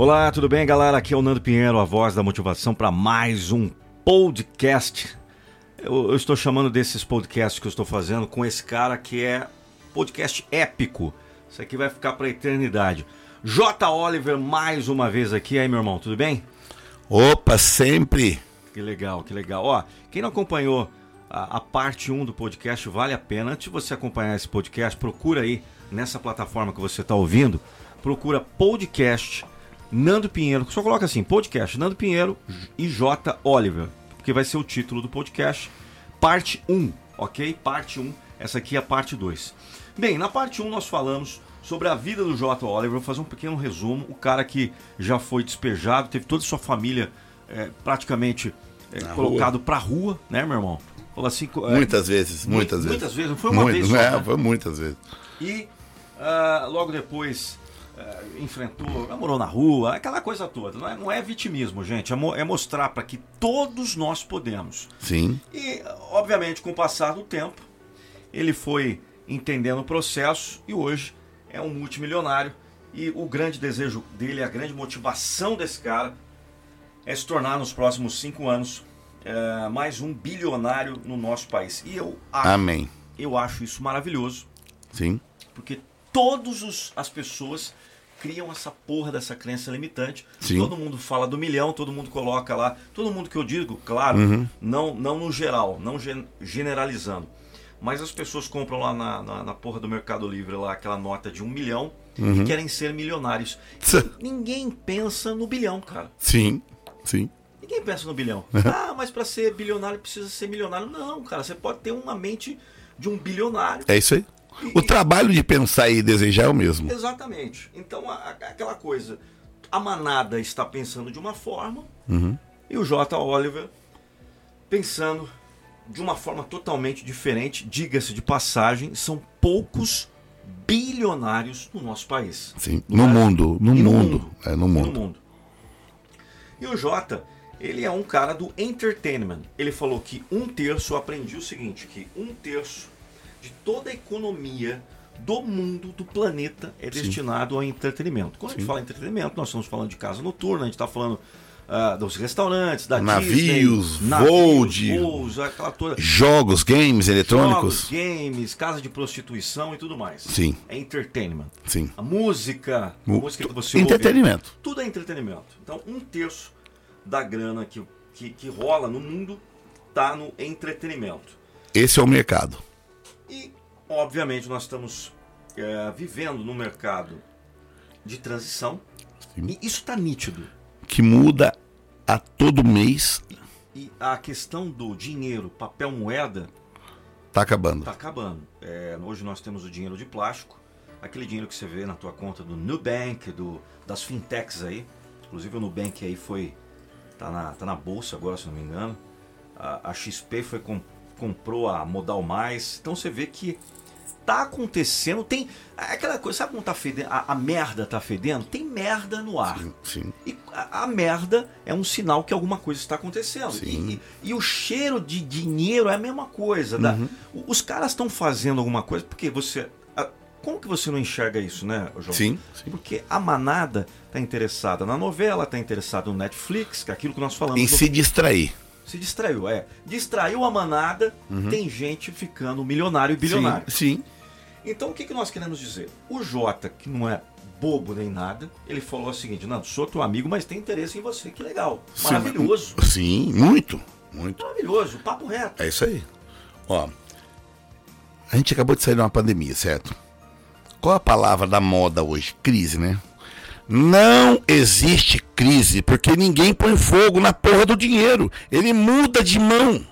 Olá, tudo bem, galera? Aqui é o Nando Pinheiro, a voz da motivação para mais um podcast. Eu, eu, estou chamando desses podcasts que eu estou fazendo com esse cara que é podcast épico. Isso aqui vai ficar para a eternidade. J. Oliver, mais uma vez aqui. Aí, meu irmão, tudo bem? Opa, sempre! Que legal, que legal. Ó, quem não acompanhou a, a parte 1 do podcast, vale a pena. Antes de você acompanhar esse podcast, procura aí nessa plataforma que você está ouvindo, procura podcast Nando Pinheiro. Só coloca assim, podcast Nando Pinheiro e J. Oliver, porque vai ser o título do podcast, parte 1, ok? Parte 1, essa aqui é a parte 2. Bem, na parte 1 nós falamos sobre a vida do J. Oliver, vou fazer um pequeno resumo. O cara que já foi despejado, teve toda a sua família é, praticamente é, colocado para rua, né, meu irmão? Falou assim, é, muitas vezes, muitas, vezes. Muitas vezes, não foi uma Muito, vez só. É, né? Foi muitas vezes. E uh, logo depois enfrentou, namorou na rua, aquela coisa toda. Não é, não é vitimismo, gente. É, mo é mostrar para que todos nós podemos. Sim. E, obviamente, com o passar do tempo, ele foi entendendo o processo e hoje é um multimilionário. E o grande desejo dele, a grande motivação desse cara é se tornar nos próximos cinco anos é, mais um bilionário no nosso país. E eu acho, Amém. Eu acho isso maravilhoso. Sim. Porque todas as pessoas criam essa porra dessa crença limitante. Sim. Todo mundo fala do milhão, todo mundo coloca lá. Todo mundo que eu digo, claro, uhum. não, não no geral, não generalizando. Mas as pessoas compram lá na, na, na, porra do Mercado Livre lá aquela nota de um milhão uhum. e querem ser milionários. ninguém pensa no bilhão, cara. Sim, sim. Ninguém pensa no bilhão. ah, mas para ser bilionário precisa ser milionário. Não, cara, você pode ter uma mente de um bilionário. É isso aí. O trabalho de pensar e desejar é o mesmo. Exatamente. Então, a, aquela coisa, a manada está pensando de uma forma uhum. e o J. Oliver pensando de uma forma totalmente diferente. Diga-se de passagem, são poucos bilionários no nosso país. Sim, no, mundo, no mundo. no mundo. É, no mundo. no mundo. E o Jota, ele é um cara do entertainment. Ele falou que um terço, aprendi o seguinte, que um terço de toda a economia do mundo, do planeta, é Sim. destinado ao entretenimento. Quando Sim. a gente fala entretenimento, nós estamos falando de casa noturna, a gente está falando uh, dos restaurantes, da navios, Disney, de voos, aquela toda... jogos, games eletrônicos, jogos, games, casa de prostituição e tudo mais. Sim. É entertainment. Sim. A música, a música que você entretenimento. Ouve, tudo é entretenimento. Então, um terço da grana que, que, que rola no mundo está no entretenimento. Esse é o mercado. E, obviamente, nós estamos é, vivendo num mercado de transição. Sim. E isso está nítido. Que muda a todo mês. E, e a questão do dinheiro, papel moeda. Está acabando. Está acabando. É, hoje nós temos o dinheiro de plástico. Aquele dinheiro que você vê na tua conta do Nubank, do, das fintechs aí. Inclusive o Nubank aí foi tá na, tá na bolsa agora, se não me engano. A, a XP foi com, comprou a Modal Mais. Então você vê que tá acontecendo, tem aquela coisa, sabe como tá fedendo? A, a merda tá fedendo? Tem merda no ar. Sim, sim. E a, a, merda é um sinal que alguma coisa está acontecendo. E, e, e, o cheiro de dinheiro é a mesma coisa. Uhum. Da, os caras estão fazendo alguma coisa porque você como que você não enxerga isso, né, João? Sim, sim. Porque a manada está interessada na novela, está interessada no Netflix, que é aquilo que nós falamos. Em se distrair. Se distraiu, é. Distraiu a manada, uhum. tem gente ficando milionário e bilionário. Sim. sim. Então o que, que nós queremos dizer? O Jota, que não é bobo nem nada, ele falou o seguinte: não, sou teu amigo, mas tem interesse em você. Que legal. Maravilhoso. Sim, muito. Muito. Maravilhoso, papo reto. É isso aí. Ó, a gente acabou de sair de uma pandemia, certo? Qual a palavra da moda hoje? Crise, né? Não existe crise, porque ninguém põe fogo na porra do dinheiro. Ele muda de mão.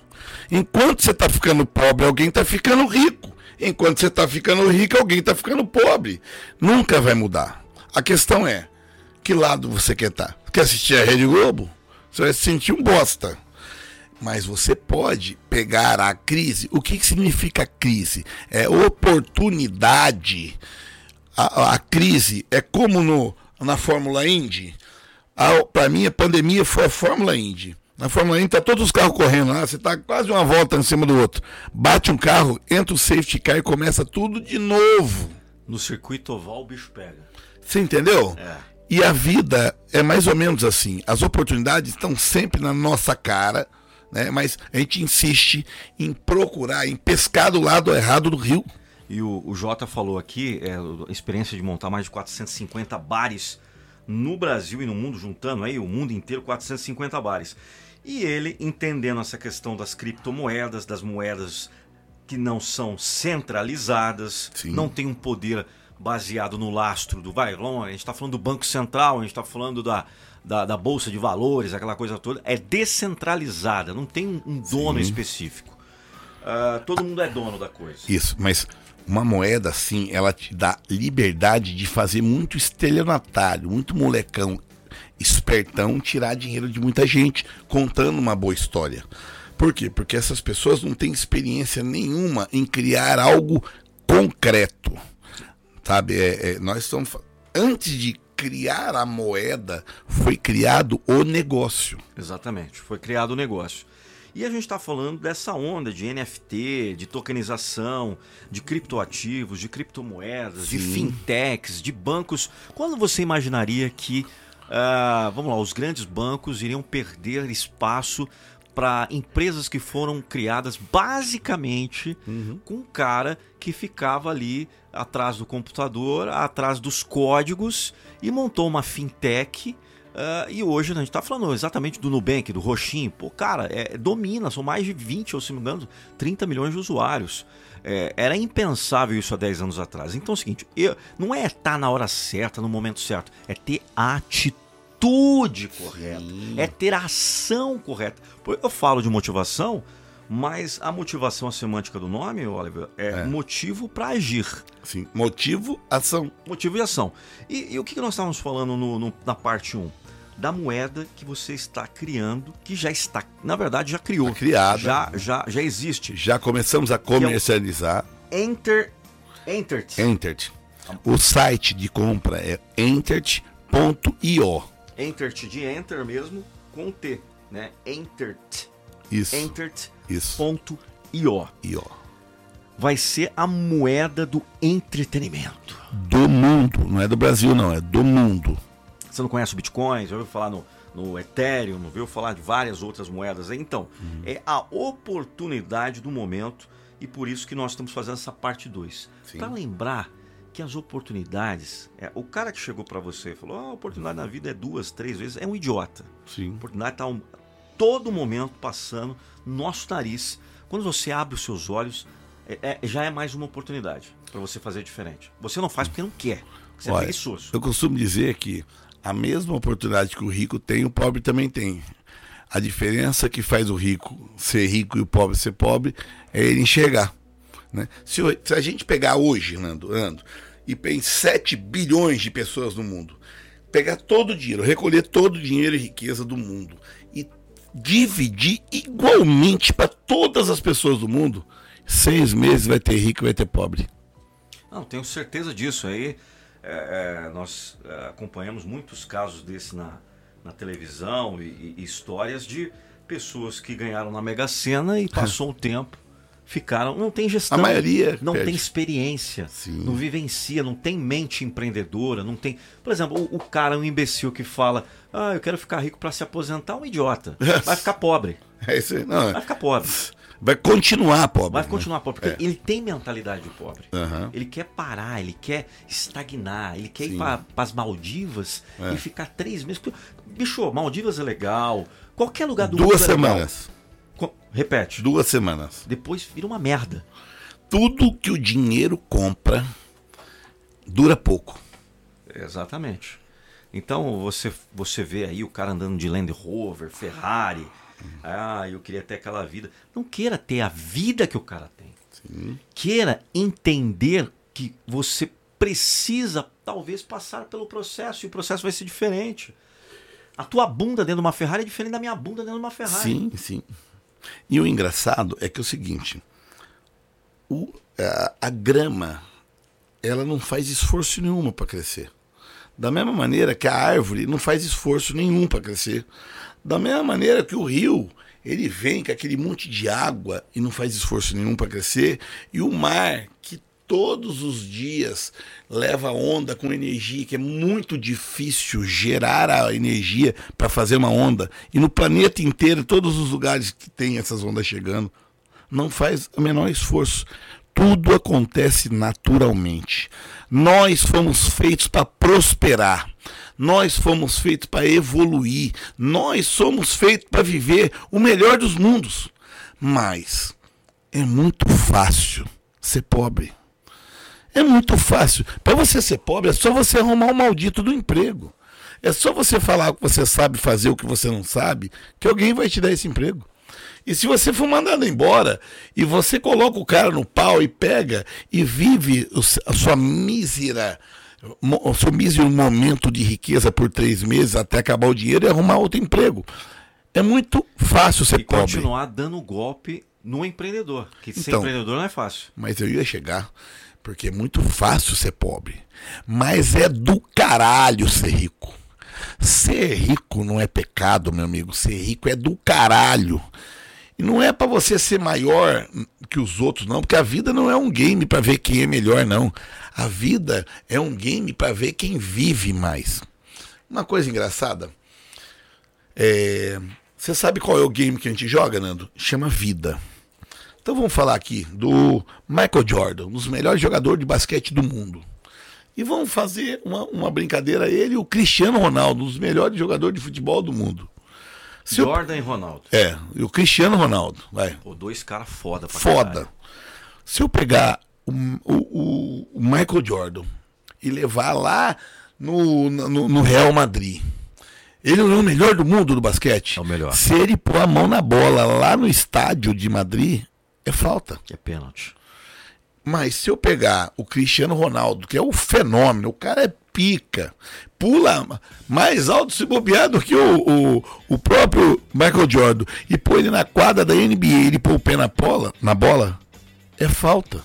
Enquanto você está ficando pobre, alguém está ficando rico. Enquanto você está ficando rico, alguém está ficando pobre. Nunca vai mudar. A questão é, que lado você quer estar? Quer assistir a Rede Globo? Você vai se sentir um bosta. Mas você pode pegar a crise. O que, que significa crise? É oportunidade. A, a crise é como no, na Fórmula Indy. Para mim, a pandemia foi a Fórmula Indy. Na Fórmula Indy tá todos os carros correndo lá, você tá quase uma volta em cima do outro. Bate um carro, entra o safety car e começa tudo de novo. No circuito oval o bicho pega. Você entendeu? É. E a vida é mais ou menos assim. As oportunidades estão sempre na nossa cara, né? Mas a gente insiste em procurar, em pescar do lado errado do rio. E o, o Jota falou aqui, é, a experiência de montar mais de 450 bares no Brasil e no mundo, juntando aí o mundo inteiro, 450 bares. E ele, entendendo essa questão das criptomoedas, das moedas que não são centralizadas, Sim. não tem um poder baseado no lastro do vai a gente está falando do Banco Central, a gente está falando da, da, da, Bolsa de Valores, aquela coisa toda, é descentralizada, não tem um, um dono Sim. específico. Uh, todo mundo é dono da coisa. Isso, mas uma moeda assim, ela te dá liberdade de fazer muito estelionatário, muito molecão, espertão, tirar dinheiro de muita gente, contando uma boa história. Por quê? Porque essas pessoas não têm experiência nenhuma em criar algo concreto. Sabe? É, é, nós estamos. Antes de criar a moeda, foi criado o negócio. Exatamente, foi criado o negócio. E a gente está falando dessa onda de NFT, de tokenização, de criptoativos, de criptomoedas, Sim. de fintechs, de bancos. Quando você imaginaria que, uh, vamos lá, os grandes bancos iriam perder espaço para empresas que foram criadas basicamente uhum. com um cara que ficava ali atrás do computador, atrás dos códigos e montou uma fintech. Uh, e hoje a gente está falando exatamente do Nubank, do Roxinho. Pô, cara, é, domina, são mais de 20, ou se não me engano, 30 milhões de usuários. É, era impensável isso há 10 anos atrás. Então é o seguinte, eu, não é estar na hora certa, no momento certo, é ter atitude correta, Sim. é ter ação correta. Eu falo de motivação, mas a motivação, a semântica do nome, Oliver, é, é. motivo para agir. Sim, motivo, ação. Motivo e ação. E, e o que nós estávamos falando no, no, na parte 1? Da moeda que você está criando, que já está, na verdade, já criou. Já criada. Já, já, já existe. Já começamos a comercializar. É Enter. Entert. Entert. O site de compra é entert.io. Entert de enter mesmo, com T, né? Entert. Isso. Entert. Isso. Ponto .io. IO. Vai ser a moeda do entretenimento. Do mundo. Não é do Brasil, não. É do mundo. Você não conhece o Bitcoin? Já ouviu falar no, no Ethereum? Não ouviu falar de várias outras moedas? Então, uhum. é a oportunidade do momento e por isso que nós estamos fazendo essa parte 2. Para lembrar que as oportunidades. É, o cara que chegou para você e falou: ah, a oportunidade na vida é duas, três vezes, é um idiota. Sim. A oportunidade está um, todo momento passando no nosso nariz. Quando você abre os seus olhos, é, é, já é mais uma oportunidade para você fazer diferente. Você não faz porque não quer. Você é Olha, é preguiçoso. Eu costumo dizer que a mesma oportunidade que o rico tem, o pobre também tem. A diferença que faz o rico ser rico e o pobre ser pobre é ele enxergar. Né? Se, se, a gente pegar hoje, Nando, Nando e tem 7 bilhões de pessoas no mundo, pegar todo o dinheiro, recolher todo o dinheiro e riqueza do mundo e dividir igualmente para todas as pessoas do mundo, seis meses vai ter rico e vai ter pobre. Não, tenho certeza disso. Aí é, é, nós é, acompanhamos muitos casos desse na, na televisão e, e, histórias de pessoas que ganharam na Mega Sena e passou um tempo ficaram. Não tem gestão. A maioria. Não perde. tem experiência. Sim. Não vivencia, não tem mente empreendedora. não tem Por exemplo, o, o cara, um imbecil que fala: Ah, eu quero ficar rico para se aposentar, um idiota. Vai ficar pobre. É isso aí. Não, Vai ficar pobre. Vai continuar pobre. Vai continuar pobre, porque É. ele tem mentalidade de pobre. Aham. Ele quer parar, ele quer estagnar, ele quer ir Sim. para as Maldivas É. e ficar três meses. Bicho, Maldivas é legal. Qualquer lugar do mundo Duas é legal. semanas. Repete. Duas semanas. Depois vira uma merda. Tudo que o dinheiro compra dura pouco. Exatamente. Então você, você vê aí o cara andando de Land Rover, Ferrari. Ah, eu queria ter aquela vida. Não queira ter a vida que o cara tem. Sim. Queira entender que você precisa talvez passar pelo processo e o processo vai ser diferente. A tua bunda dentro de uma Ferrari é diferente da minha bunda dentro de uma Ferrari. Sim, sim. E o engraçado é que é o seguinte: o, a, a grama ela não faz esforço nenhum para crescer. Da mesma maneira que a árvore não faz esforço nenhum para crescer. Da mesma maneira que o rio, ele vem com aquele monte de água e não faz esforço nenhum para crescer. E o mar, que todos os dias leva onda com energia, que é muito difícil gerar a energia para fazer uma onda. E no planeta inteiro, todos os lugares que tem essas ondas chegando, não faz o menor esforço. Tudo acontece naturalmente. Nós fomos feitos para prosperar. Nós fomos feitos para evoluir. Nós somos feitos para viver o melhor dos mundos. Mas é muito fácil ser pobre. É muito fácil. Para você ser pobre, é só você arrumar o maldito do emprego. É só você falar que você sabe fazer o que você não sabe, que alguém vai te dar esse emprego. E se você for mandado embora e você coloca o cara no pau e pega e vive a sua mísera, seu mísero momento de riqueza por três meses até acabar o dinheiro e arrumar outro emprego. É muito fácil ser e pobre. continuar dando golpe no empreendedor. Que ser Então. empreendedor não é fácil. Mas eu ia chegar, porque é muito fácil ser pobre. Mas é do caralho ser rico. Ser rico não é pecado, meu amigo. Ser rico é do caralho. E não é pra você ser maior que os outros, não, porque a vida não é um game pra ver quem é melhor, não. A vida é um game pra ver quem vive mais. Uma coisa engraçada. É, Você sabe qual é o game que a gente joga, Nando? Chama vida. Então vamos falar aqui do Michael Jordan, um dos melhores jogadores de basquete do mundo. E vamos fazer uma, uma brincadeira, ele e o Cristiano Ronaldo, um dos melhores jogadores de futebol do mundo. Se eu- Jordan e Ronaldo. É, e o Cristiano Ronaldo, vai. Pô, dois caras foda pra Foda. caralho. Se eu pegar o, o- o Michael Jordan e levar lá no, no, no Real Madrid, ele não é o melhor do mundo do basquete? É o melhor. Se ele pôr a mão na bola lá no estádio de Madrid, é falta. É pênalti. Mas se eu pegar o Cristiano Ronaldo, que é o fenômeno, o cara é pica, pula mais alto se bobear do que o, o, o próprio Michael Jordan, e pôr ele na quadra da NBA ele pôr o pé na bola, na bola, é falta.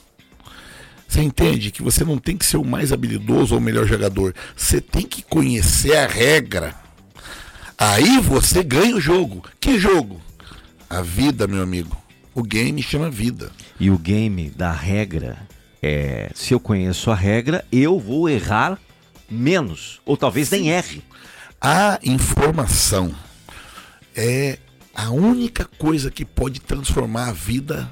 Você entende que você não tem que ser o mais habilidoso ou o melhor jogador. Você tem que conhecer a regra. Aí você ganha o jogo. Que jogo? A vida, meu amigo. O game chama vida. E o game da regra é: se eu conheço a regra, eu vou errar menos. Ou talvez nem erre. A informação é a única coisa que pode transformar a vida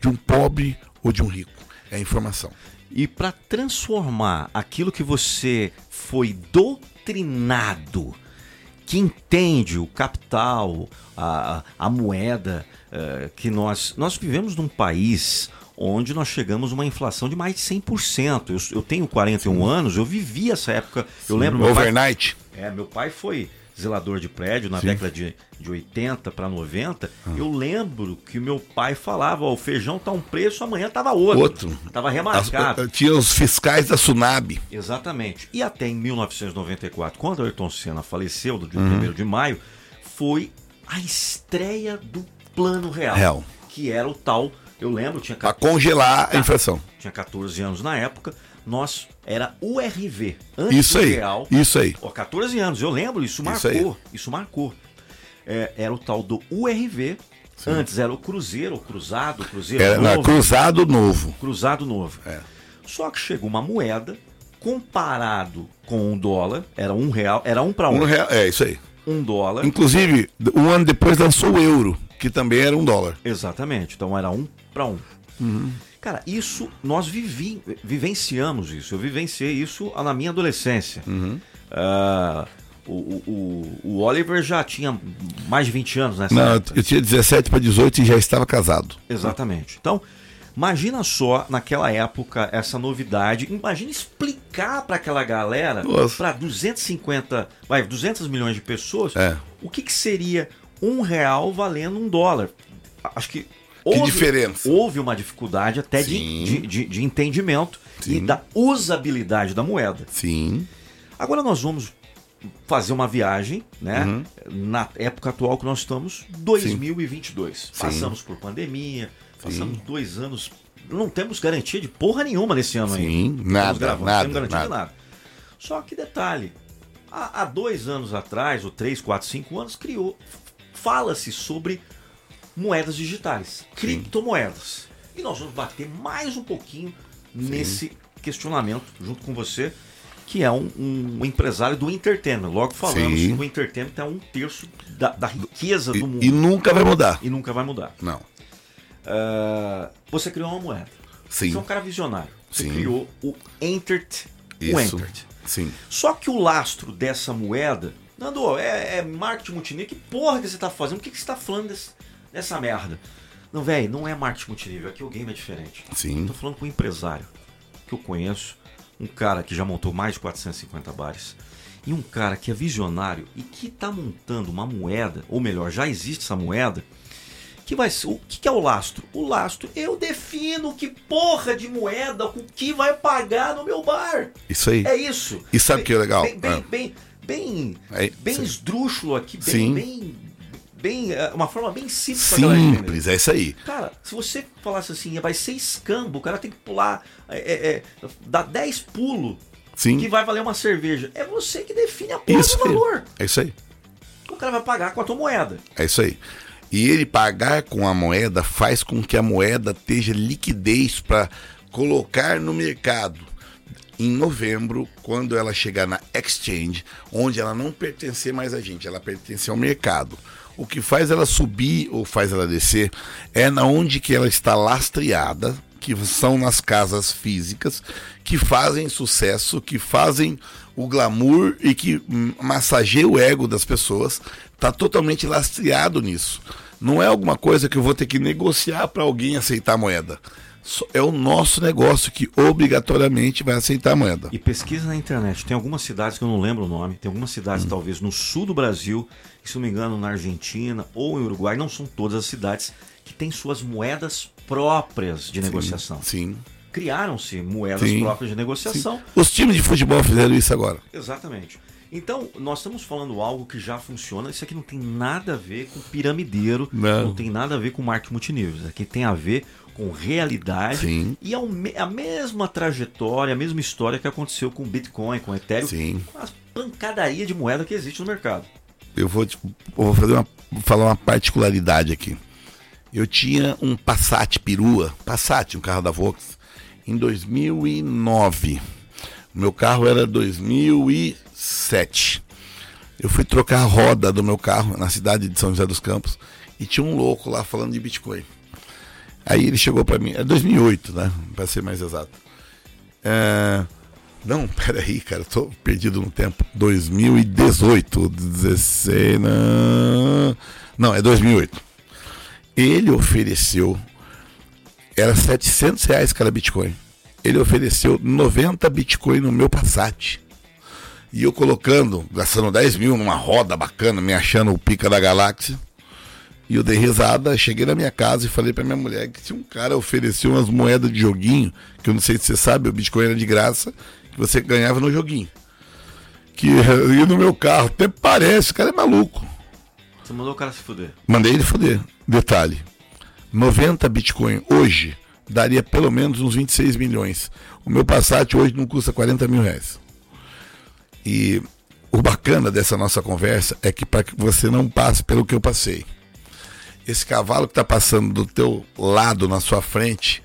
de um pobre ou de um rico. É a informação. E para transformar aquilo que você foi doutrinado, que entende o capital, a, a moeda, eh, que nós, nós vivemos num país onde nós chegamos a uma inflação de mais de 100%. Eu, eu tenho 41 anos, eu vivi essa época. Eu lembro meu pai, Overnight. é, meu pai foi zelador de prédio na década de, de 80 para 90. Ah. Eu lembro que meu pai falava: ó, o feijão tá um preço, amanhã tava outro. Outro. Tava As- remarcado. tinha os fiscais da Sunab. Exatamente. E até em 1994, quando o Ayrton Senna faleceu, do dia Uhum. 1 de maio, foi a estreia do Plano Real. Real. Que era o tal, eu lembro, tinha, Para ca- congelar a Tá. inflação. tinha 14 anos na época, nós era URV. Antes Isso do aí. Real. Isso aí. Ó, 14 anos, eu lembro, isso Isso marcou. Isso, marcou. É, era o tal do URV. Antes era o Cruzeiro, o Cruzado, Cruzeiro Era Novo. Cruzado Novo. Cruzado Novo. É. Só que chegou uma moeda comparado com um dólar, era um real, era um para um, Um real, é isso aí. um dólar. Inclusive, um ano depois lançou o euro, que também era um dólar. Exatamente. Então era um para um. Cara, isso nós vivi, vivenciamos isso. Eu vivenciei isso na minha adolescência. Ah, o, o, o- o Oliver já tinha mais de 20 anos nessa Não, época. eu tinha 17 para 18 e já estava casado. Exatamente. Então, imagina só naquela época essa novidade. Imagina explicar para aquela galera, para 250, vai, 200 milhões de pessoas, É. o que, que seria um real valendo um dólar. Acho que Que diferença. Houve uma dificuldade até de, Sim. de, de- de entendimento e Sim. da usabilidade da moeda. Sim. Agora nós vamos fazer uma viagem, né? Uhum. Na época atual que nós estamos, 2022. Sim. Passamos por pandemia, passamos dois anos. Não temos garantia de porra nenhuma nesse ano Sim, ainda. Estamos nada, gravando, nada, Não temos garantia de nada. nada. Só que detalhe, há, há dois anos atrás, ou três, quatro, cinco anos, criou, fala-se sobre moedas digitais, criptomoedas. E nós vamos bater mais um pouquinho nesse questionamento junto com você, que é um, um empresário do entertainment. Logo falamos Sim. que o entertainment é um terço da, da riqueza do mundo E, e nunca vai mudar. e nunca vai mudar. Não. Ah, você criou uma moeda. Sim. Você é um cara visionário. Você Sim. criou o Entert. O Isso. Entert. Sim. Só que o lastro dessa moeda, Nando, é, é marketing multinível. Que porra que você tá fazendo? O que, que você tá falando desse- dessa merda? Não, velho, não é marketing multinível. Aqui o game é diferente. Sim. Eu tô falando com um empresário que eu conheço, um cara que já montou mais de 450 bares, e um cara que é visionário e que tá montando uma moeda, ou melhor, já existe essa moeda, que vai ser. O que, que é o lastro? O lastro, eu defino que porra de moeda, o que vai pagar no meu bar. Isso aí. É isso. E sabe o que é legal? Bem, bem, Ah. bem, bem, É, bem esdrúxulo aqui, bem, Sim. bem, bem, é, uma forma bem simples. Simples, é isso aí. Cara, se você falasse assim, vai ser escambo, o cara tem que pular, é, é, dar 10 pulos Sim. que vai valer uma cerveja. É você que define a porra Isso do valor. É isso aí. O cara vai pagar com a tua moeda. É isso aí. E ele pagar com a moeda faz com que a moeda esteja liquidez para colocar no mercado. Em novembro, quando ela chegar na exchange, onde ela não pertencer mais a gente, ela pertence ao mercado. O que faz ela subir ou faz ela descer é na onde que ela está lastreada, que são nas casas físicas, que fazem sucesso, que fazem o glamour e que hum, massageia o ego das pessoas, está totalmente lastreado nisso. Não é alguma coisa que eu vou ter que negociar para alguém aceitar a moeda. É o nosso negócio que obrigatoriamente vai aceitar a moeda. E pesquisa na internet. Tem algumas cidades que eu não lembro o nome. Tem algumas Hum. cidades, talvez, no sul do Brasil, e, se não me engano, na Argentina ou em Uruguai. Não são todas as cidades que têm suas moedas próprias de negociação. Sim. Criaram-se moedas Sim. próprias de negociação. Os times de futebol fizeram isso agora. Exatamente. Então, nós estamos falando algo que já funciona. Isso aqui não tem nada a ver com piramideiro, Não. tem nada a ver com marketing multinível. Isso aqui tem a ver com realidade Sim. e é a mesma trajetória, a mesma história que aconteceu com o Bitcoin, com o Ethereum, Sim. com as pancadaria de moeda que existe no mercado. Eu vou, eu vou fazer uma, vou falar uma particularidade aqui. Eu tinha um Passat perua, Passat, um carro da Volks, em 2009. O meu carro era 2007. Eu fui trocar a roda do meu carro na cidade de São José dos Campos e tinha um louco lá falando de Bitcoin. Aí ele chegou para mim, é 2008, né? Para ser mais exato. É, não, peraí, cara, tô perdido no tempo. 2018, 16. Não, não é 2008. Ele ofereceu. Era 700 reais cada Bitcoin. Ele ofereceu 90 Bitcoin no meu Passat. E eu colocando, gastando 10 mil numa roda bacana, me achando o pica da galáxia. E eu dei risada, cheguei na minha casa e falei pra minha mulher que se um cara ofereceu umas moedas de joguinho, que eu não sei se você sabe, o Bitcoin era de graça, que você ganhava no joguinho. Que ia no meu carro, até parece, o cara é maluco. Você mandou o cara se fuder. Mandei ele foder. Detalhe: 90 Bitcoin hoje daria pelo menos uns 26 milhões. O meu Passat hoje não custa 40 mil reais. E o bacana dessa nossa conversa é que para que você não passe pelo que eu passei. Esse cavalo que está passando do teu lado, na sua frente,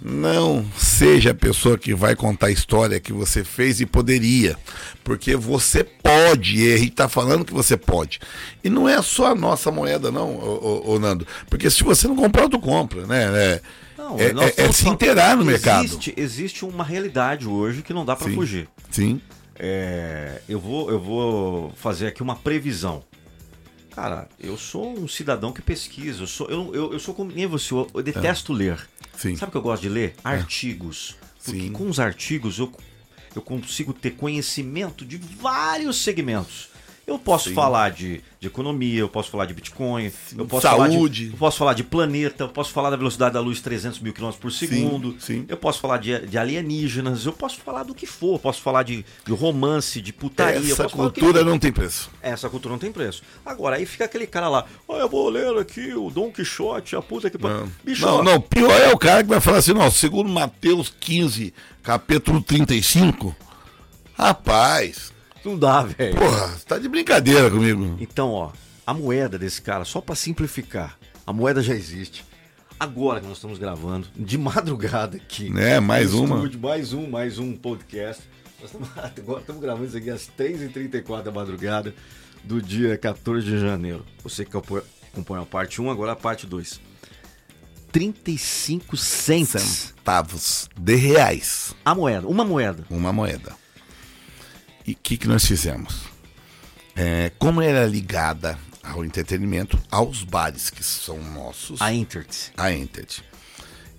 não seja a pessoa que vai contar a história que você fez e poderia. Porque você pode, e está falando que você pode. E não é só a nossa moeda, não, ô, ô, ô, Nando. Porque se você não comprar, tu compra, né? É, Não, é, é- é se inteirar no mercado. Existe, existe uma realidade hoje que não dá Sim. fugir. Sim, É, eu, vou, eu vou fazer aqui uma previsão. Cara, eu sou um cidadão que pesquisa. Eu sou, eu, eu, eu sou como nem você, eu, eu detesto ler. sim. Sabe o que eu gosto de ler? Artigos. Porque Sim. com os artigos eu, eu consigo ter conhecimento de vários segmentos. Eu posso Sim. falar de, de economia, eu posso falar de Bitcoin, eu posso Saúde. falar de, eu posso falar de planeta, eu posso falar da velocidade da luz 300 mil km por segundo, sim. eu posso falar de, de alienígenas, eu posso falar do que for, eu posso falar de, de romance, de putaria, eu Essa cultura não tem preço. Essa cultura não tem preço. Agora, aí fica aquele cara lá, ó, eu vou ler aqui o Dom Quixote, a puta que... pa-" Não. Bicho, não, não, pior é o cara que vai falar assim, não, segundo Mateus 15, capítulo 35. Rapaz, não dá, velho. porra, você tá de brincadeira comigo. Então, ó, a moeda desse cara, só pra simplificar, a moeda já existe. Agora que nós estamos gravando, de madrugada aqui. Né, mais uma. estúdio, mais um, mais um podcast. Nós estamos, agora estamos gravando isso aqui às 3h34 da madrugada do dia 14 de janeiro. Você que acompanha a parte 1, agora a parte 2. 35 cents Centavos de reais. a moeda, uma moeda. uma moeda. E o que, que nós fizemos? É, como ela é ligada ao entretenimento, aos bares que são nossos, A Intert. a Entet,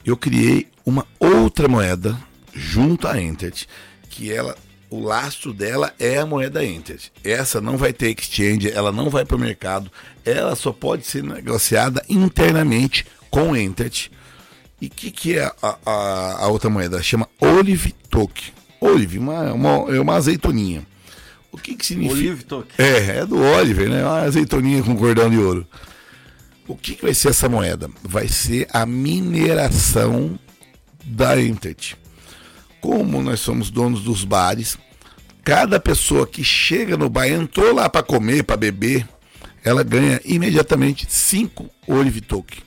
eu criei uma outra moeda junto à Entet, que ela, o lastro dela é a moeda Entet. Essa não vai ter exchange, ela não vai para o mercado, ela só pode ser negociada internamente com Entet. E o que, que é a, a, a outra moeda? Chama Olive Toque. Olive, uma, uma, é uma azeitoninha. O que, que significa? Olive Toque. É, é do Oliver, né? Uma azeitoninha com cordão de ouro. O que, que vai ser essa moeda? Vai ser a mineração da Entet. Como nós somos donos dos bares, cada pessoa que chega no bar, entrou lá para comer, para beber, ela ganha imediatamente 5 Olive Token.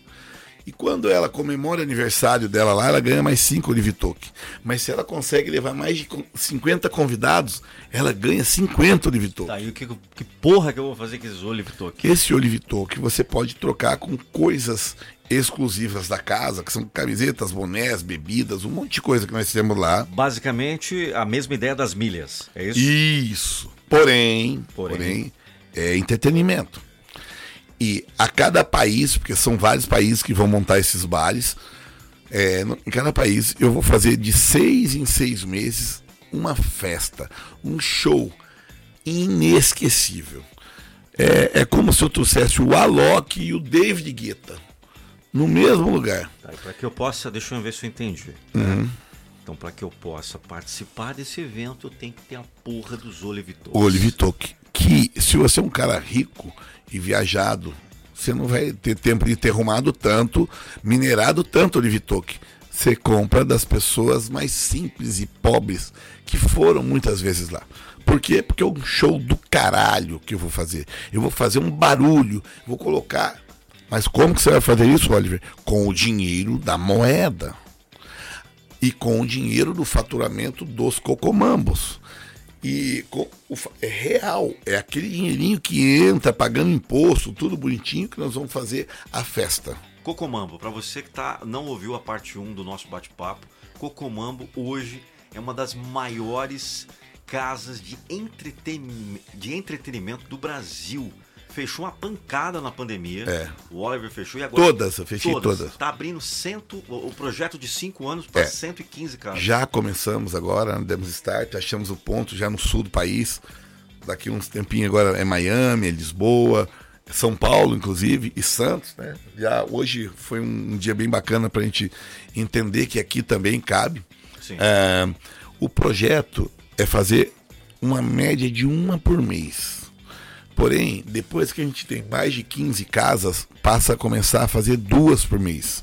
E quando ela comemora o aniversário dela lá, ela ganha mais 5 Olive Token. Mas se ela consegue levar mais de con- 50 convidados, ela ganha 50 Olive Token. Tá, e o que, que porra que eu vou fazer com esses Olive Toque? Esse Olive Token você pode trocar com coisas exclusivas da casa, que são camisetas, bonés, bebidas, um monte de coisa que nós temos lá. Basicamente, a mesma ideia das milhas. É isso? Isso. Porém, Porém. porém, é entretenimento. E a cada país, porque são vários países que vão montar esses bares, é, em cada país eu vou fazer de seis em seis meses uma festa, um show inesquecível. É, é como se eu trouxesse o Alok e o David Guetta no mesmo lugar. Tá, para que eu possa, deixa eu ver se eu entendi. Uhum. Então, para que eu possa participar desse evento, eu tenho que ter a porra dos Olive Toques. O. Que se você é um cara rico e viajado, você não vai ter tempo de ter arrumado tanto, minerado tanto Olive Toque. Você compra das pessoas mais simples e pobres que foram muitas vezes lá. Por quê? Porque é um show do caralho que eu vou fazer. Eu vou fazer um barulho, vou colocar. Mas como que você vai fazer isso, Oliver? Com o dinheiro da moeda e com o dinheiro do faturamento dos cocomambos. E o é real, é aquele dinheirinho que entra pagando imposto, tudo bonitinho, que nós vamos fazer a festa. Cocomambo, para você que tá, não ouviu a parte 1 do nosso bate-papo, Cocomambo hoje é uma das maiores casas de, entreten... de entretenimento do Brasil. Fechou uma pancada na pandemia. É. O Oliver fechou e agora. Todas, eu fechei todas. Tá abrindo cento, o projeto de 5 anos para É. 115 casas. Já começamos agora, né, demos start, achamos o ponto já no sul do país. Daqui uns tempinhos agora é Miami, é Lisboa, São Paulo, inclusive, e Santos, né? Já hoje foi um dia bem bacana para a gente entender que aqui também cabe. Sim. É, o projeto é fazer uma média de uma por mês. Porém, depois que a gente tem mais de 15 casas, passa a começar a fazer duas por mês.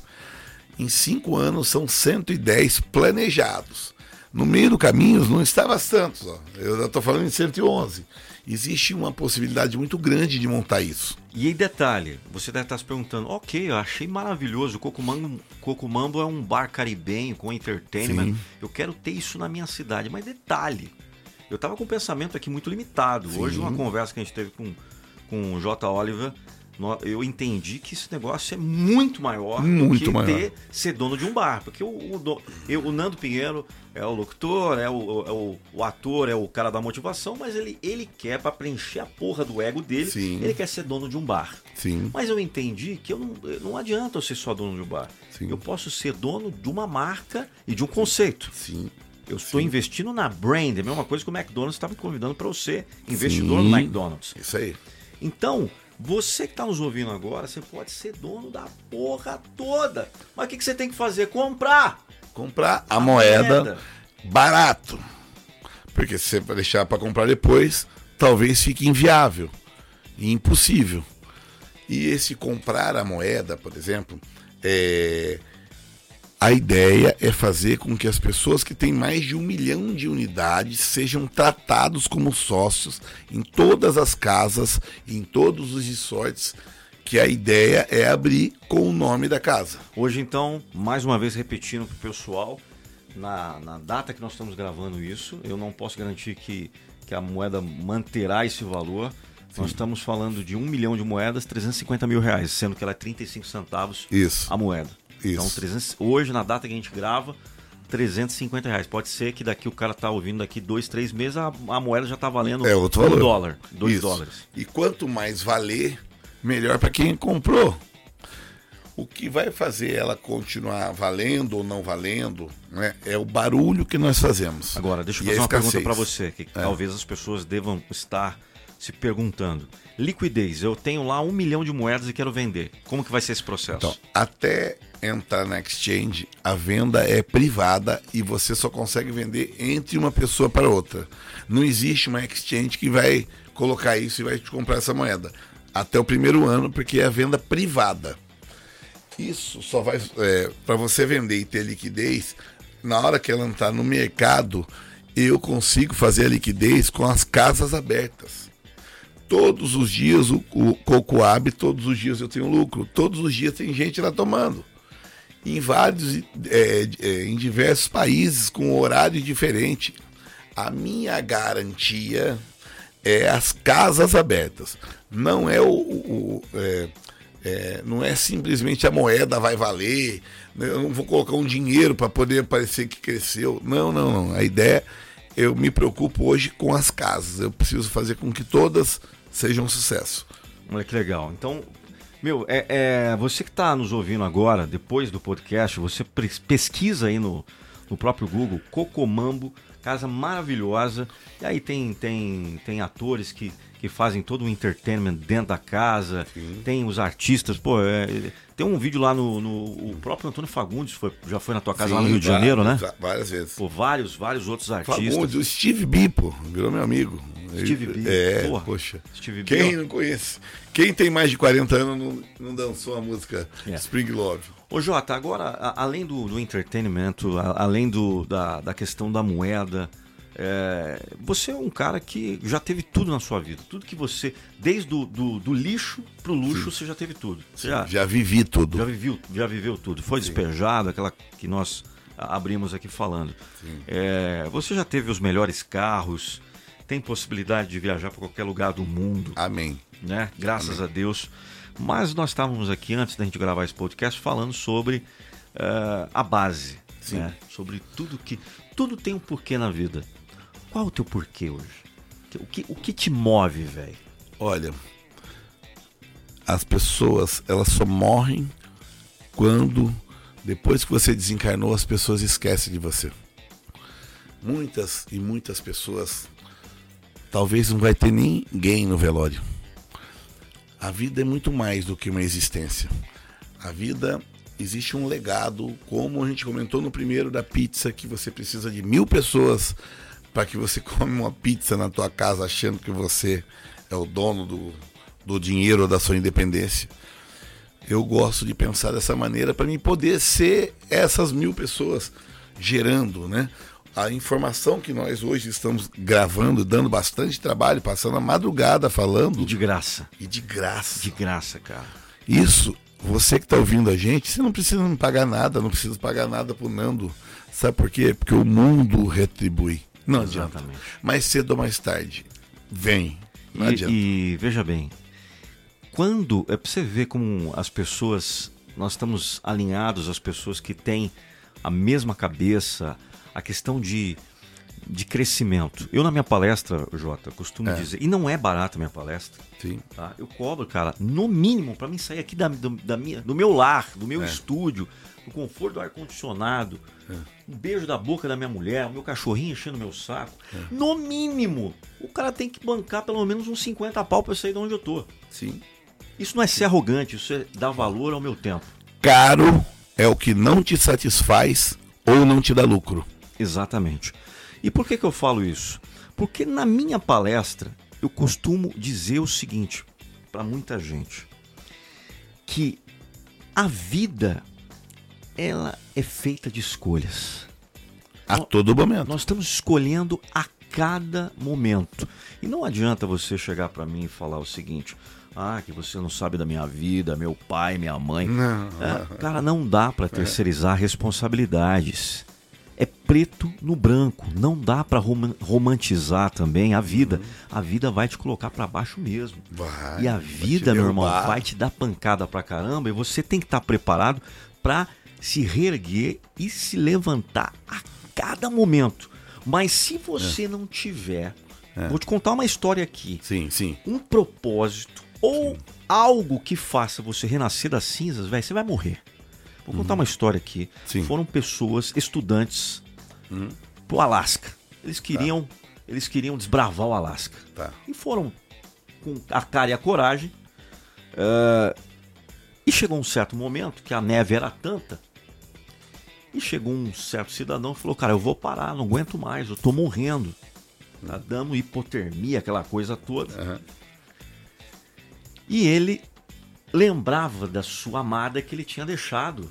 Em cinco anos são 110 planejados. No meio do caminho não estava Santos, ó. eu estou falando em 111. Existe uma possibilidade muito grande de montar isso. E aí, detalhe, você deve estar se perguntando, ok, eu achei maravilhoso, o Cocumambo, Cocumambo é um bar caribenho com entertainment, Sim. eu quero ter isso na minha cidade, mas detalhe, eu tava com um pensamento aqui muito limitado, Sim. hoje uma conversa que a gente teve com, com o J. Oliver, eu entendi que esse negócio é muito maior Muito do que maior. ter, ser dono de um bar, porque o, o, eu- o Nando Pinheiro é o locutor, é o, é o, o ator, é o cara da motivação, mas ele, ele quer, pra preencher a porra do ego dele, Sim. ele quer ser dono de um bar. Sim. Mas eu entendi que eu não, não adianta eu ser só dono de um bar. Sim. Eu posso ser dono de uma marca e de um conceito. Sim. Eu estou investindo na brand, é a mesma coisa que o McDonald's estava me convidando para ser investidor no Sim. McDonald's. Isso aí. Então, você que está nos ouvindo agora, você pode ser dono da porra toda. Mas o que, que você tem que fazer? Comprar! Comprar a, moeda, moeda. barato. Porque se você deixar para comprar depois, talvez fique inviável e impossível. E esse comprar a moeda, por exemplo, é... a ideia é fazer com que as pessoas que têm mais de um milhão de unidades sejam tratados como sócios em todas as casas, em todos os resorts, que a ideia é abrir com o nome da casa. Hoje, então, mais uma vez repetindo para o pessoal, na, na data que nós estamos gravando isso, eu não posso garantir que, que a moeda manterá esse valor. Nós estamos falando de um milhão de moedas, 350 mil reais, sendo que ela é 35 centavos Isso. a moeda. Isso. Então, 300, hoje, na data que a gente grava, 350 reais. Pode ser que daqui o cara tá ouvindo daqui dois, três meses, a, a moeda já tá valendo É outro um valor. dólar, dois Isso. dólares. E quanto mais valer, melhor para quem comprou. O que vai fazer ela continuar valendo ou não valendo né, é o barulho que nós fazemos. Agora, deixa eu fazer uma pergunta escassez. para você, que talvez as pessoas devam estar se perguntando. Liquidez, eu tenho lá um milhão de moedas e quero vender. Como que vai ser esse processo? Então, até entrar na exchange, a venda é privada e você só consegue vender entre uma pessoa para outra. Não existe uma exchange que vai colocar isso e vai te comprar essa moeda. Até o primeiro ano, porque é a venda privada. Isso só vai. para você vender e ter liquidez, na hora que ela entrar no mercado, eu consigo fazer a liquidez com as casas abertas todos os dias o, o todos os dias eu tenho lucro, todos os dias tem gente lá tomando. Em vários, é, é, em diversos países com horário diferente. A minha garantia é as casas abertas. Não é o, o- é, é, não é simplesmente a moeda vai valer. né, Eu não vou colocar um dinheiro para poder parecer que cresceu. Não, não, não. A ideia eu me preocupo hoje com as casas. Eu preciso fazer com que todas sejam um sucesso. Olha que legal. Então, meu, é, é, você que está nos ouvindo agora, depois do podcast, você pesquisa aí no, no próprio Google, Cocomambo, casa maravilhosa. E aí tem, tem, tem atores que, que fazem todo o entertainment dentro da casa, tem os artistas, pô, é, tem um vídeo lá no, no o próprio Antônio Fagundes foi, já foi na tua casa lá no Sim, Rio de Janeiro, né? Várias vezes. Pô, vários, vários outros artistas. Fagundes, o Steve B, pô, virou meu amigo. Steve B, É, porra. poxa. Steve B, Quem não conhece? Quem tem mais de 40 anos não, não dançou a música É. Spring Love? Ô Jota, agora, a- além do, do entretenimento, a- além do, da, da questão da moeda, é, você é um cara que já teve tudo na sua vida. Tudo que você, desde do, do, do lixo pro luxo, você já teve tudo. Você já, Já vivi tudo. já, viveu, já viveu tudo. Foi despejado, aquela que nós abrimos aqui falando. É, você já teve os melhores carros, tem possibilidade de viajar para qualquer lugar do mundo Amém. né? Graças a Deus. Mas nós estávamos aqui, antes da gente gravar esse podcast, falando sobre eh, a base. né? Sobre tudo que. Tudo tem um porquê na vida. Qual o teu porquê hoje? O que, o que te move, velho? Olha, as pessoas, elas só morrem quando, depois que você desencarnou, as pessoas esquecem de você. Muitas e muitas pessoas, talvez não vai ter ninguém no velório. A vida é muito mais do que uma existência. A vida existe um legado, como a gente comentou no primeiro da pizza, que você precisa de mil pessoas para que você come uma pizza na tua casa achando que você é o dono do, do dinheiro ou da sua independência. Eu gosto de pensar dessa maneira para mim poder ser essas mil pessoas gerando, né? A informação que nós hoje estamos gravando, dando bastante trabalho, passando a madrugada falando E de graça. e de graça. De graça, cara. Isso, você que está ouvindo a gente, você não precisa me pagar nada, não precisa pagar nada pro Nando. Sabe por quê? Porque o mundo retribui. Não adianta. Exatamente. Mais cedo ou mais tarde. Vem. Não E, adianta. e veja bem, quando. É pra você ver como as pessoas. Nós estamos alinhados, as pessoas que têm a mesma cabeça, a questão de. de crescimento. Eu, na minha palestra, Jota, costumo É. dizer, e não é barata a minha palestra, Sim. tá? Eu cobro, cara, no mínimo, pra mim sair aqui da, do, da minha, do meu lar, do meu É. estúdio, do conforto do ar-condicionado, um beijo da boca da minha mulher, o meu cachorrinho enchendo meu saco. É. No mínimo, o cara tem que bancar pelo menos uns 50 pau pra eu sair de onde eu tô. Sim. Isso não é ser arrogante, isso é dar valor ao meu tempo. Caro é o que não te satisfaz ou não te dá lucro. Exatamente. E por que, que eu falo isso? Porque na minha palestra eu costumo dizer o seguinte para muita gente: que a vida ela é feita de escolhas. A todo momento. Nós estamos escolhendo a cada momento. E não adianta você chegar para mim e falar o seguinte: ah, que você não sabe da minha vida, meu pai, minha mãe. Não. É, cara, não dá para terceirizar responsabilidades. É preto no branco. Não dá para romantizar também a vida. A vida vai te colocar para baixo mesmo. Vai, e a vida, meu irmão, vai te dar pancada pra caramba e você tem que estar preparado para se reerguer e se levantar a cada momento. Mas se você não tiver, vou te contar uma história aqui Sim, sim. um propósito ou algo que faça você renascer das cinzas, velho, você vai morrer. Vou contar uma história aqui. Uhum. Sim. Uhum. Foram pessoas, estudantes, pro Alasca. Eles queriam, eles queriam desbravar o Alasca. Tá. E foram com a cara e a coragem. eh, e chegou um certo momento que a neve era tanta. E chegou um certo cidadão que falou: Cara, eu vou parar, não aguento mais, eu tô morrendo. Tá dando hipotermia, aquela coisa toda. Aham. E ele lembrava da sua amada que ele tinha deixado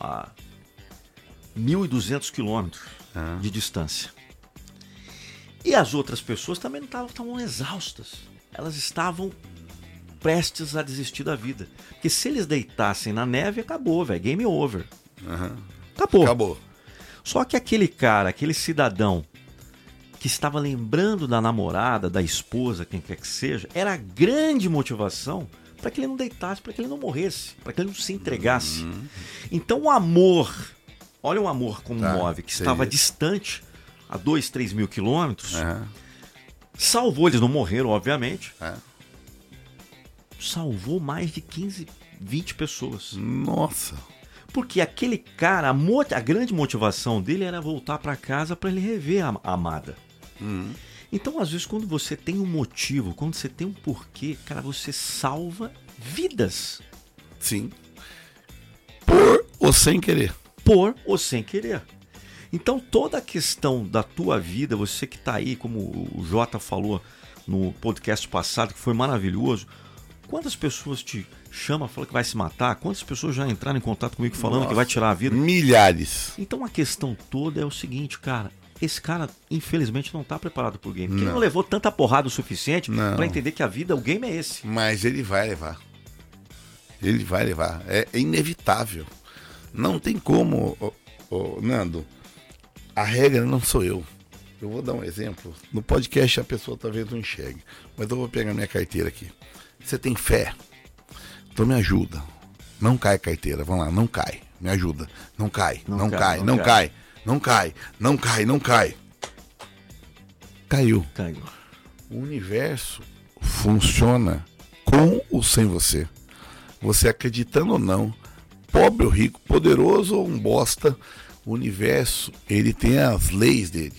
a 1.200 quilômetros Ah. de distância. E as outras pessoas também não estavam exaustas. Elas estavam prestes a desistir da vida. Porque se eles deitassem na neve, acabou, velho. Game over. Aham. Acabou. Acabou. Só que aquele cara, aquele cidadão que estava lembrando da namorada, da esposa, quem quer que seja, era a grande motivação para que ele não deitasse, para que ele não morresse, para que ele não se entregasse. Então o amor, olha o amor como Tá, move, que sei. estava distante, a 2, 3 mil quilômetros, Aham. salvou, eles não morreram, obviamente, É. salvou mais de 15, 20 pessoas. Nossa. Porque aquele cara, a, a grande motivação dele era voltar para casa para ele rever a, a amada. Uhum. Então, às vezes, quando você tem um motivo, quando você tem um porquê, cara, você salva vidas. Sim. Por ou sem querer. Por ou sem querer. Então, toda a questão da tua vida, você que tá aí, como o Jota falou no podcast passado, que foi maravilhoso, quantas pessoas te chamam, falam que vai se matar? Quantas pessoas já entraram em contato comigo falando que Nossa. vai tirar a vida? Milhares. Então a questão toda é o seguinte, cara. Esse cara, infelizmente, não tá preparado pro game. Porque ele Não. não levou tanta porrada o suficiente Não. pra entender que a vida, o game é esse. Mas ele vai levar. Ele vai levar. É, é inevitável. Não tem como, ô, ô, Nando. A regra não sou eu. Eu vou dar um exemplo. No podcast a pessoa talvez não enxergue. Mas eu vou pegar minha carteira aqui. Você tem fé? Então me ajuda. Não cai carteira. Vamos lá, não cai. Me ajuda. Não cai, Não não, cai, cai, não não cai. cai, não cai, não cai, não cai. Caiu. Caiu. O universo funciona com ou sem você. Você acreditando ou não, pobre ou rico, poderoso ou um bosta, o universo, ele tem as leis dele.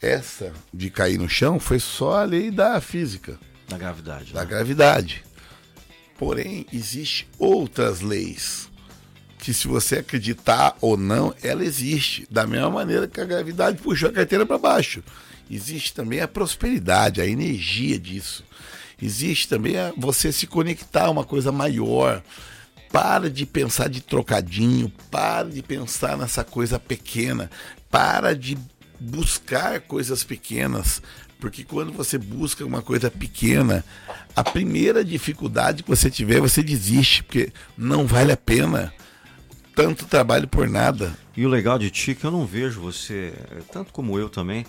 Essa de cair no chão foi só a lei da física, Da gravidade. da né? gravidade. Porém, existe outras leis que se você acreditar ou não, ela existe. Da mesma maneira que a gravidade puxou a carteira para baixo. Existe também a prosperidade, a energia disso. Existe também a você se conectar a uma coisa maior. Para de pensar de trocadinho, para de pensar nessa coisa pequena, para de buscar coisas pequenas, porque quando você busca uma coisa pequena, a primeira dificuldade que você tiver, você desiste, porque não vale a pena tanto trabalho por nada. E o legal de ti é que eu não vejo você, tanto como eu também,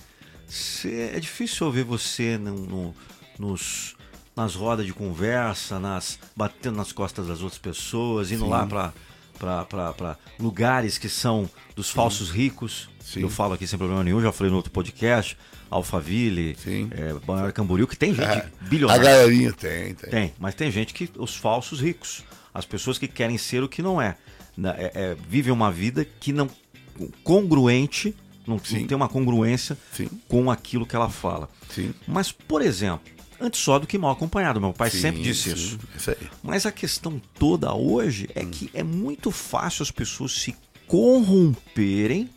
você- é difícil eu ver você no, no- nos, nas rodas de conversa, nas batendo nas costas das outras pessoas, indo Sim. lá pra, para lugares que são dos falsos ricos. Sim. Eu falo aqui sem problema nenhum, já falei no outro podcast. Alphaville, Sim. é, Balneário Camboriú, que tem gente É. A bilionária. galerinha tem, tem. Tem, mas tem gente que. Os falsos ricos. As pessoas que querem ser o que não é. Na- é- é, vivem uma vida que não. congruente, não, não Sim. tem uma congruência Sim. com aquilo que ela fala. Sim. Mas, por exemplo, antes só do que mal acompanhado. Meu pai Sim, sempre disse sim, isso. Mas a questão toda hoje é que é muito fácil as pessoas se corromperem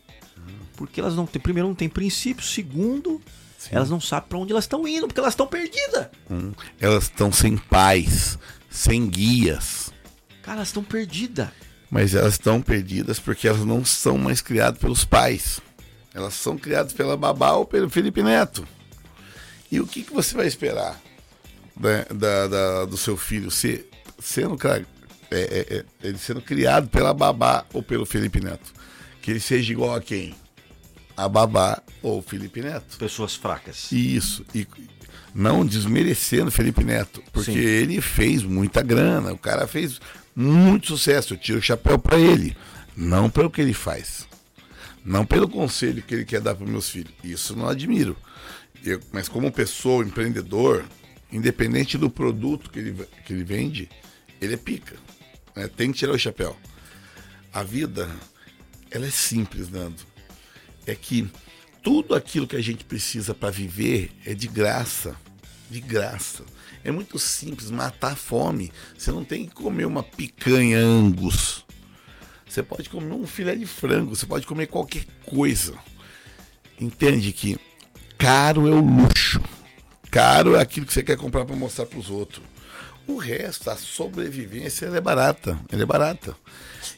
porque elas não têm, primeiro, não têm princípio, segundo, elas não sabem para onde elas estão indo, porque elas estão perdidas. Hum. Elas estão sem paz, sem guias. Cara, elas estão perdidas. Mas elas estão perdidas porque elas não são mais criadas pelos pais. Elas são criadas pela babá ou pelo Felipe Neto. E o que, que você vai esperar da, da- da- do seu filho ser, sendo, é, é, é, ele sendo criado pela babá ou pelo Felipe Neto? Que ele seja igual a quem? A babá ou o Felipe Neto. Pessoas fracas. Isso. E não desmerecendo Felipe Neto, porque Sim. ele fez muita grana, o cara fez muito sucesso. Eu tiro o chapéu pra ele, não pelo que ele faz, não pelo conselho que ele quer dar para meus filhos. Isso não admiro. Eu- mas como pessoa, empreendedor, independente do produto que ele, que ele vende, ele é pica. né? Tem que tirar o chapéu. A vida, ela é simples, Nando é que tudo aquilo que a gente precisa para viver é de graça. De graça. É muito simples matar a fome. Você não tem que comer uma picanha angus. Você pode comer um filé de frango, você pode comer qualquer coisa. Entende que caro é o luxo. Caro é aquilo que você quer comprar para mostrar para os outros. O resto, a sobrevivência, ela é barata. Ela é barata.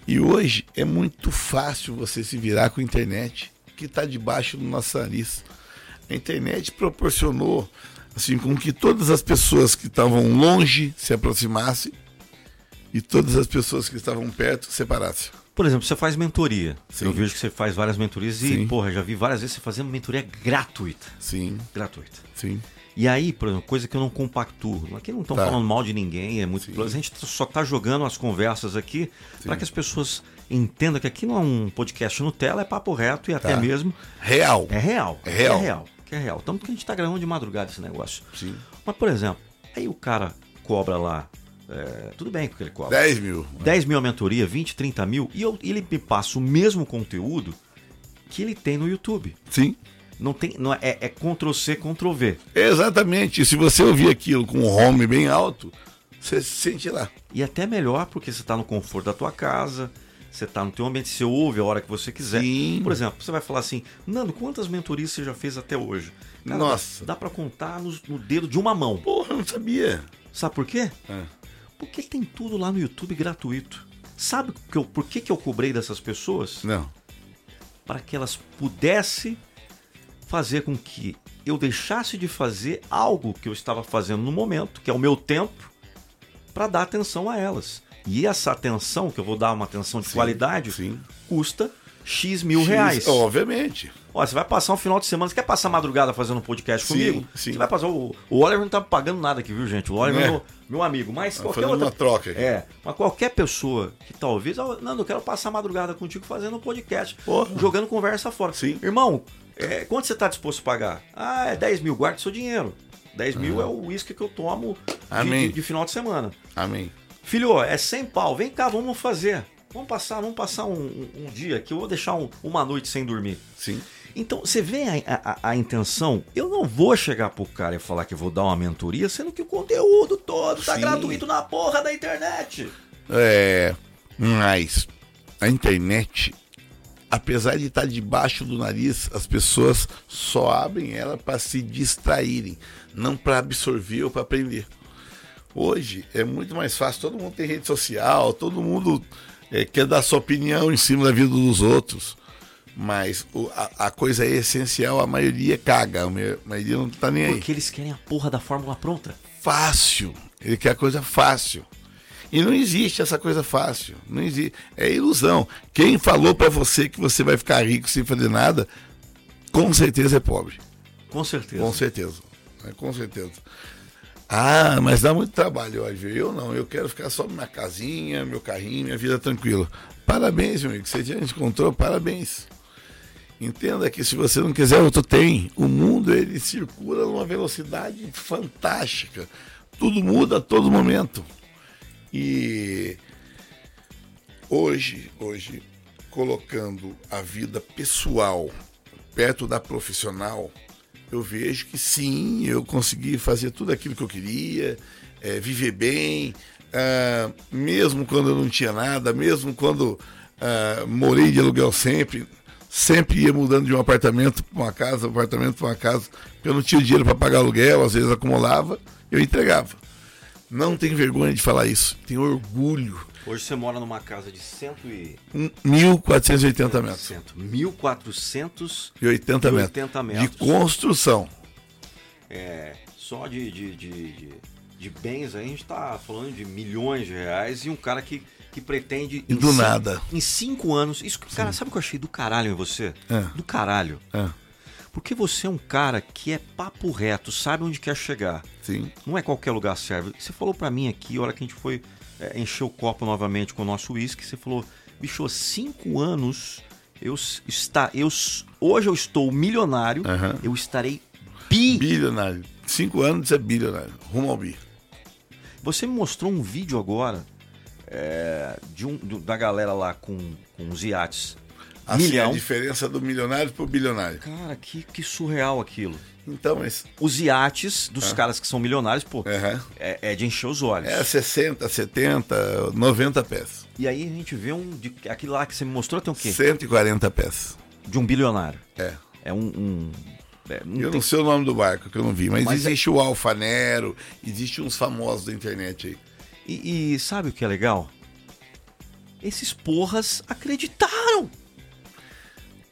E hoje é muito fácil você se virar com a internet, que está debaixo do nosso nariz. A internet proporcionou assim com que todas as pessoas que estavam longe se aproximassem e todas as pessoas que estavam perto se separassem. Por exemplo, você faz mentoria. Sim. Eu vejo que você faz várias mentorias e, Sim. porra, já vi várias vezes você fazendo mentoria gratuita. Sim, Gratuita. sim. E aí, por exemplo, coisa que eu não compactuo. Aqui não estão Tá. falando mal de ninguém, é muito. Sim. A gente só está jogando as conversas aqui para que as pessoas entendam que aqui não é um podcast Nutella, é papo reto e até Tá. mesmo Real. é real. É real. É real. Que é real. Tanto que a gente está gravando de madrugada esse negócio. Sim. Mas, por exemplo, aí o cara cobra lá. é, tudo bem porque ele cobra. 10 mil. 10 mil a mentoria, 20, 30 mil, e eu- ele me passa o mesmo conteúdo que ele tem no YouTube. Sim. Não tem, não é, é Ctrl C, Ctrl V. Exatamente. E se você ouvir aquilo com o home bem alto, você se sente lá. E até melhor porque você está no conforto da tua casa, você está no teu ambiente, você ouve a hora que você quiser. Sim. Por exemplo, você vai falar assim, Nando, quantas mentorias você já fez até hoje? Cara, Nossa. Dá, dá para contar no, no dedo de uma mão. Porra, eu não sabia. Sabe por quê? É. Porque tem tudo lá no YouTube gratuito. Sabe que eu, por que, que eu cobrei dessas pessoas? Não. para que elas pudessem fazer com que eu deixasse de fazer algo que eu estava fazendo no momento, que é o meu tempo, para dar atenção a elas. E essa atenção, que eu vou dar uma atenção de Sim, qualidade, sim. custa X mil X, reais. Obviamente. Ó, você vai passar um final de semana, você quer passar madrugada fazendo um podcast Sim, comigo? sim. Você vai passar. O, o Oliver não tá pagando nada aqui, viu, gente? O Oliver é É. meu, meu amigo. Mas Tá qualquer fazendo outra. uma troca aqui. É, mas qualquer pessoa que talvez. "Ah, Nando, eu quero passar madrugada contigo fazendo um podcast. Porra. Jogando conversa fora. Sim. Irmão, é, quanto você está disposto a pagar? Ah, é 10 mil, guarde seu dinheiro. 10 mil é o uísque que eu tomo de, de- de final de semana. Amém. Filho, é 100 pau, vem cá, vamos fazer. Vamos passar, vamos passar um, um- um dia que eu vou deixar um- uma noite sem dormir. Sim. Então, você vê a, a- a intenção? Eu não vou chegar pro cara e falar que vou dar uma mentoria, sendo que o conteúdo todo tá Sim. gratuito na porra da internet. É, mas a internet, apesar de estar debaixo do nariz, as pessoas só abrem ela para se distraírem, não para absorver ou para aprender. Hoje é muito mais fácil, todo mundo tem rede social, todo mundo é, quer dar sua opinião em cima da vida dos outros. Mas o- a, a coisa é essencial, a maioria caga, a ma- a maioria não tá nem aí Porque eles querem a porra da fórmula pronta. fácil. Ele quer a coisa fácil. E não existe essa coisa fácil. Não existe. É ilusão. Quem falou pra você que você vai ficar rico sem fazer nada, com certeza é pobre. Com certeza. Com certeza. É, com certeza. Ah, mas dá muito trabalho, hoje. Eu não, eu quero ficar só na casinha, meu carrinho, minha vida tranquila. Parabéns, meu amigo. Você já encontrou, parabéns. Entenda que se você não quiser, outro tem. O mundo ele circula numa velocidade fantástica. Tudo muda a todo momento. E hoje, hoje, colocando a vida pessoal perto da profissional, eu vejo que sim, eu consegui fazer tudo aquilo que eu queria, é, viver bem, ah, mesmo quando eu não tinha nada, mesmo quando ah, morei de aluguel sempre, sempre ia mudando de um apartamento para uma casa, um apartamento para uma casa, porque eu não tinha dinheiro para pagar aluguel, às vezes acumulava, eu entregava. Não tenho vergonha de falar isso, tenho orgulho. Hoje você mora numa casa de cento e... 1.480 metros. 1.480 E 80 metros. 80 metros. De construção. É, só de, de, de, de, de bens aí, a gente tá falando de milhões de reais e um cara que, que pretende. E em do nada. Em cinco anos. Isso, cara, sabe o que eu achei do caralho em você? É. Do caralho. É, Porque você é um cara que é papo reto, sabe onde quer chegar. sim. Não é qualquer lugar serve. Você falou pra mim aqui, a hora que a gente foi é, encher o copo novamente com o nosso uísque, você falou, bicho, há cinco anos eu está, eu hoje eu estou milionário, Aham. eu estarei bi. Bilionário. Cinco anos é bilionário. Rumo ao bi. Você me mostrou um vídeo agora é, de um, da galera lá com, com os iates. Assim, Milhão. a diferença do milionário pro bilionário. Cara, que, que surreal aquilo. Então, mas. Os iates dos caras que são milionários, pô, Aham. é, é de encher os olhos. É 60, 70, 90 pés. E aí a gente vê um. De, aquele lá que você me mostrou tem o quê? 140 pés. De um bilionário. É. É um. um é, não Eu tem- não sei o nome do barco, que eu não vi, mas, Mas é- existe o Alfanero, existe uns famosos da internet aí. E, e sabe o que é legal? Esses porras acreditaram.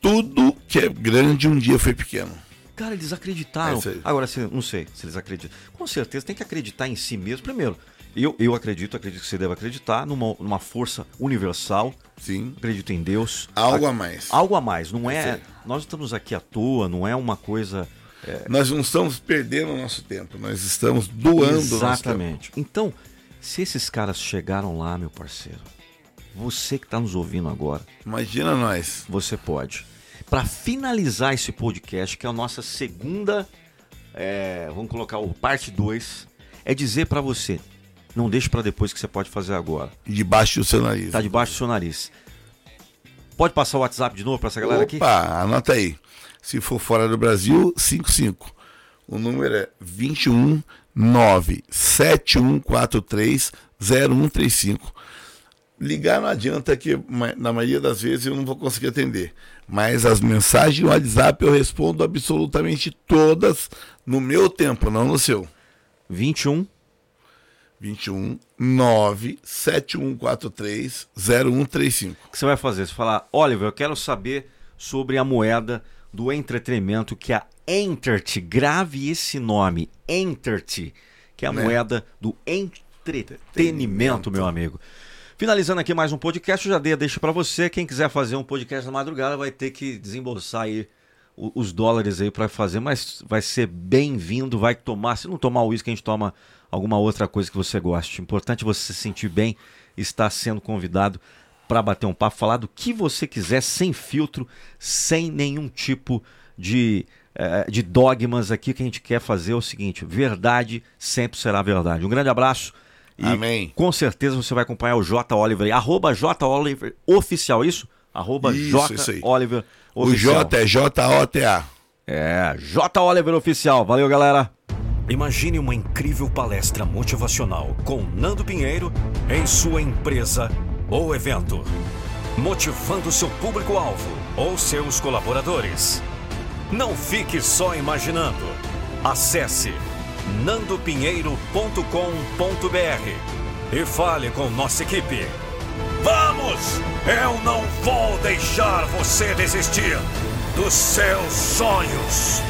Tudo que é grande um dia foi pequeno. Cara, eles acreditaram. É. Agora, não sei se eles acreditam. Com certeza tem que acreditar em si mesmo. Primeiro, eu, eu acredito, acredito que você deve acreditar numa, numa força universal. Sim. Acredito em Deus. Algo a mais. Algo a mais. Não É é. Nós estamos aqui à toa, não é uma coisa. Nós não estamos perdendo o nosso tempo, nós estamos doando. Exatamente. Então, se esses caras chegaram lá, meu parceiro, você que está nos ouvindo agora, Imagina nós. você pode. Para finalizar esse podcast, que é a nossa segunda, é, vamos colocar o parte 2, é dizer para você, não deixe para depois que você pode fazer agora. Debaixo do seu nariz. Tá debaixo do seu nariz. Pode passar o WhatsApp de novo para essa galera aqui? Opa, anota aí. Se for fora do Brasil, 55. O número é 21 97143 0135. Ligar não adianta que na maioria das vezes eu não vou conseguir atender. Mas as mensagens no WhatsApp eu respondo absolutamente todas no meu tempo, não no seu. 21 21 97143 0135. O que você vai fazer? Você falar, Oliver, eu quero saber sobre a moeda do entretenimento que é a Entert. Grave esse nome, Entert, que é a Né? moeda do entretenimento, meu amigo. Finalizando aqui mais um podcast, eu já dei a deixa para você. Quem quiser fazer um podcast na madrugada vai ter que desembolsar aí os dólares aí para fazer, mas vai ser bem-vindo, vai tomar, se não tomar o uísque, a gente toma alguma outra coisa que você goste. Importante você se sentir bem, estar sendo convidado para bater um papo, falar do que você quiser, sem filtro, sem nenhum tipo de, eh, de dogmas aqui. O que a gente quer fazer é o seguinte: verdade sempre será verdade. Um grande abraço. E Amém. com certeza você vai acompanhar o J. Oliver aí. Arroba J. Oliver Oficial, isso? Arroba Isso, J. isso aí. Oliver O Oficial. J é J-O-T-A. É, J. Oliver Oficial. Valeu, galera. Imagine uma incrível palestra motivacional com Nando Pinheiro em sua empresa ou evento, motivando seu público-alvo ou seus colaboradores. Não fique só imaginando. Acesse nandopinheiro.com.br e fale com nossa equipe. Vamos! Eu não vou deixar você desistir dos seus sonhos.